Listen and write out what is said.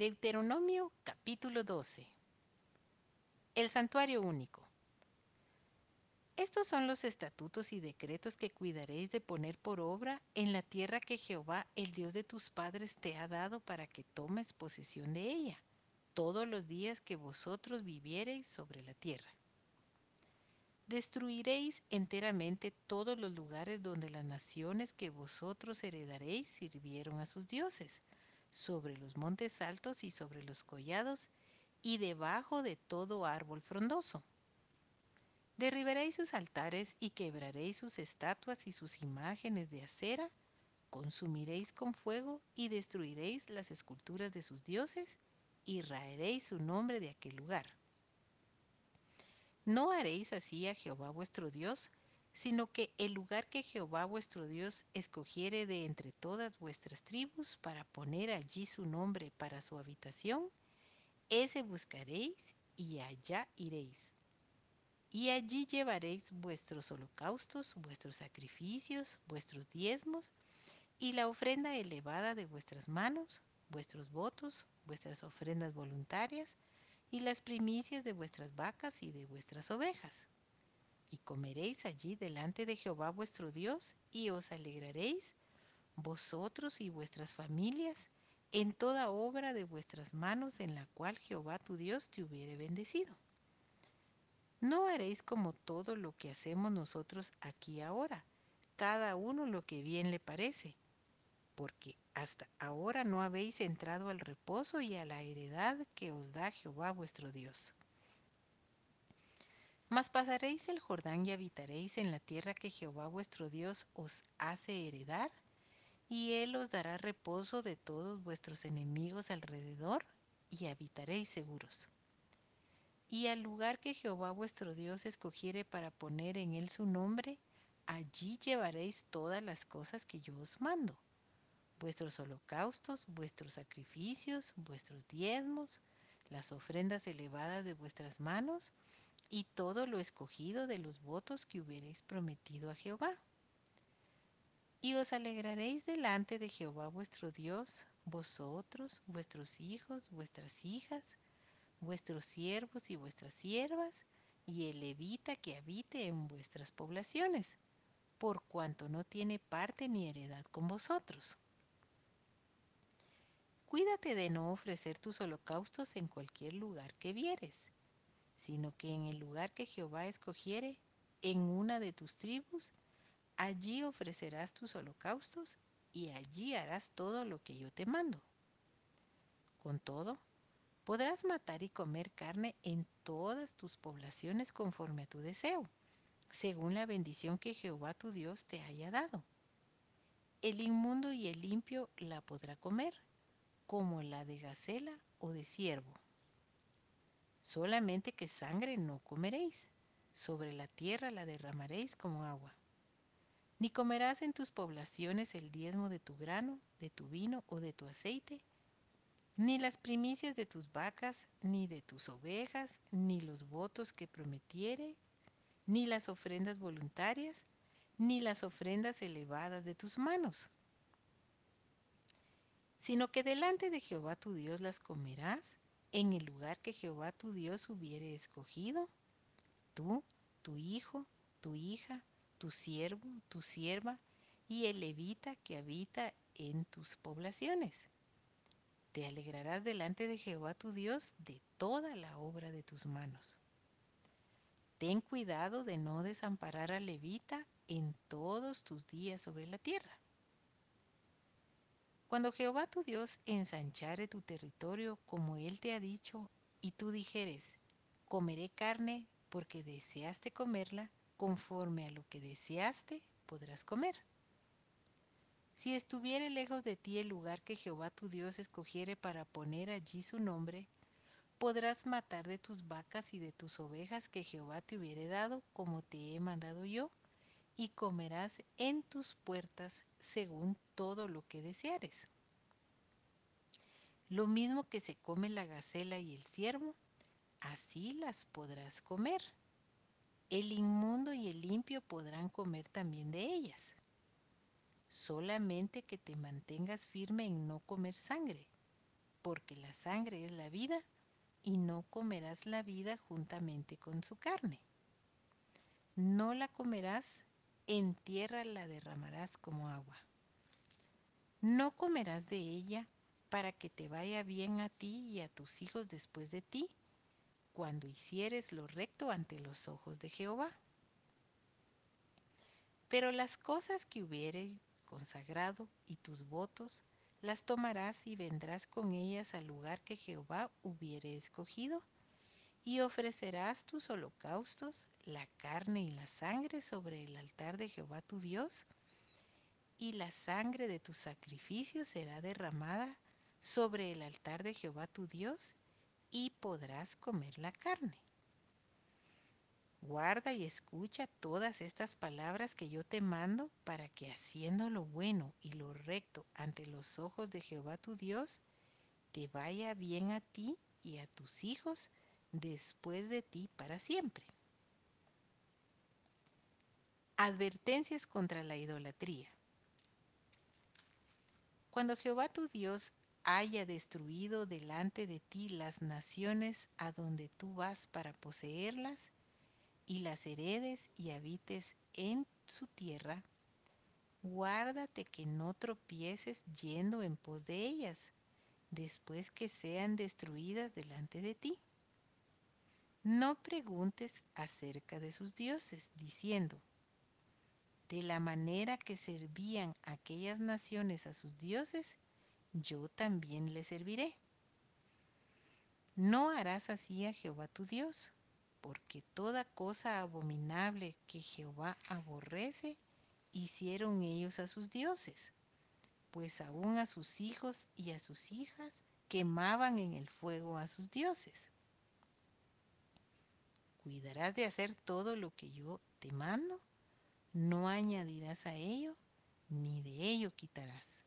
Deuteronomio capítulo 12. El santuario único. Estos son los estatutos y decretos que cuidaréis de poner por obra en la tierra que Jehová, el Dios de tus padres, te ha dado para que tomes posesión de ella, todos los días que vosotros viviereis sobre la tierra. Destruiréis enteramente todos los lugares donde las naciones que vosotros heredaréis sirvieron a sus dioses, sobre los montes altos y sobre los collados, y debajo de todo árbol frondoso. Derribaréis sus altares y quebraréis sus estatuas y sus imágenes de acera, consumiréis con fuego y destruiréis las esculturas de sus dioses, y raeréis su nombre de aquel lugar. No haréis así a Jehová vuestro Dios, sino que el lugar que Jehová vuestro Dios escogiere de entre todas vuestras tribus para poner allí su nombre para su habitación, ese buscaréis y allá iréis. Y allí llevaréis vuestros holocaustos, vuestros sacrificios, vuestros diezmos y la ofrenda elevada de vuestras manos, vuestros votos, vuestras ofrendas voluntarias y las primicias de vuestras vacas y de vuestras ovejas y comeréis allí delante de Jehová vuestro Dios, y os alegraréis, vosotros y vuestras familias, en toda obra de vuestras manos en la cual Jehová tu Dios te hubiere bendecido. No haréis como todo lo que hacemos nosotros aquí ahora, cada uno lo que bien le parece, porque hasta ahora no habéis entrado al reposo y a la heredad que os da Jehová vuestro Dios. Mas pasaréis el Jordán y habitaréis en la tierra que Jehová vuestro Dios os hace heredar, y él os dará reposo de todos vuestros enemigos alrededor, y habitaréis seguros. Y al lugar que Jehová vuestro Dios escogiere para poner en él su nombre, allí llevaréis todas las cosas que yo os mando, vuestros holocaustos, vuestros sacrificios, vuestros diezmos, las ofrendas elevadas de vuestras manos, y todo lo escogido de los votos que hubierais prometido a Jehová. Y os alegraréis delante de Jehová vuestro Dios, vosotros, vuestros hijos, vuestras hijas, vuestros siervos y vuestras siervas, y el levita que habite en vuestras poblaciones, por cuanto no tiene parte ni heredad con vosotros. Cuídate de no ofrecer tus holocaustos en cualquier lugar que vieres sino que en el lugar que Jehová escogiere, en una de tus tribus, allí ofrecerás tus holocaustos y allí harás todo lo que yo te mando. Con todo, podrás matar y comer carne en todas tus poblaciones conforme a tu deseo, según la bendición que Jehová tu Dios te haya dado. El inmundo y el limpio la podrá comer, como la de gacela o de ciervo solamente que sangre no comeréis, sobre la tierra la derramaréis como agua. Ni comerás en tus poblaciones el diezmo de tu grano, de tu vino o de tu aceite, ni las primicias de tus vacas, ni de tus ovejas, ni los votos que prometiere, ni las ofrendas voluntarias, ni las ofrendas elevadas de tus manos, sino que delante de Jehová tu Dios las comerás en el lugar que Jehová tu Dios hubiere escogido, tú, tu hijo, tu hija, tu siervo, tu sierva y el levita que habita en tus poblaciones. Te alegrarás delante de Jehová tu Dios de toda la obra de tus manos. Ten cuidado de no desamparar al levita en todos tus días sobre la tierra cuando Jehová tu Dios ensanchare tu territorio como Él te ha dicho, y tú dijeres, comeré carne porque deseaste comerla, conforme a lo que deseaste, podrás comer. Si estuviere lejos de ti el lugar que Jehová tu Dios escogiere para poner allí su nombre, podrás matar de tus vacas y de tus ovejas que Jehová te hubiere dado, como te he mandado yo, y comerás en tus puertas según todo lo que deseares. Lo mismo que se come la gacela y el ciervo, así las podrás comer. El inmundo y el limpio podrán comer también de ellas. Solamente que te mantengas firme en no comer sangre. porque la sangre es la vida, y no comerás la vida juntamente con su carne. No la comerás, en tierra la derramarás como agua. No comerás de ella para que te vaya bien a ti y a tus hijos después de ti, cuando hicieres lo recto ante los ojos de Jehová. Pero las cosas que hubieres consagrado y tus votos, las tomarás y vendrás con ellas al lugar que Jehová hubiere escogido, y ofrecerás tus holocaustos, la carne y la sangre sobre el altar de Jehová tu Dios, y la sangre de tus sacrificios será derramada sobre el altar de Jehová tu Dios, y podrás comer la carne. Guarda y escucha todas estas palabras que yo te mando para que haciendo lo bueno y lo recto ante los ojos de Jehová tu Dios, te vaya bien a ti y a tus hijos después de ti para siempre. Advertencias contra la idolatría. Cuando Jehová tu Dios haya destruido delante de ti las naciones a donde tú vas para poseerlas, y las heredes y habites en su tierra, guárdate que no tropieces yendo en pos de ellas, después que sean destruidas delante de ti. No preguntes acerca de sus dioses, diciendo, de la manera que servían aquellas naciones a sus dioses, yo también les serviré. No harás así a Jehová tu Dios, porque toda cosa abominable que Jehová aborrece, hicieron ellos a sus dioses, pues aún a sus hijos y a sus hijas quemaban en el fuego a sus dioses. Cuidarás de hacer todo lo que yo te mando, no añadirás a ello, ni de ello quitarás.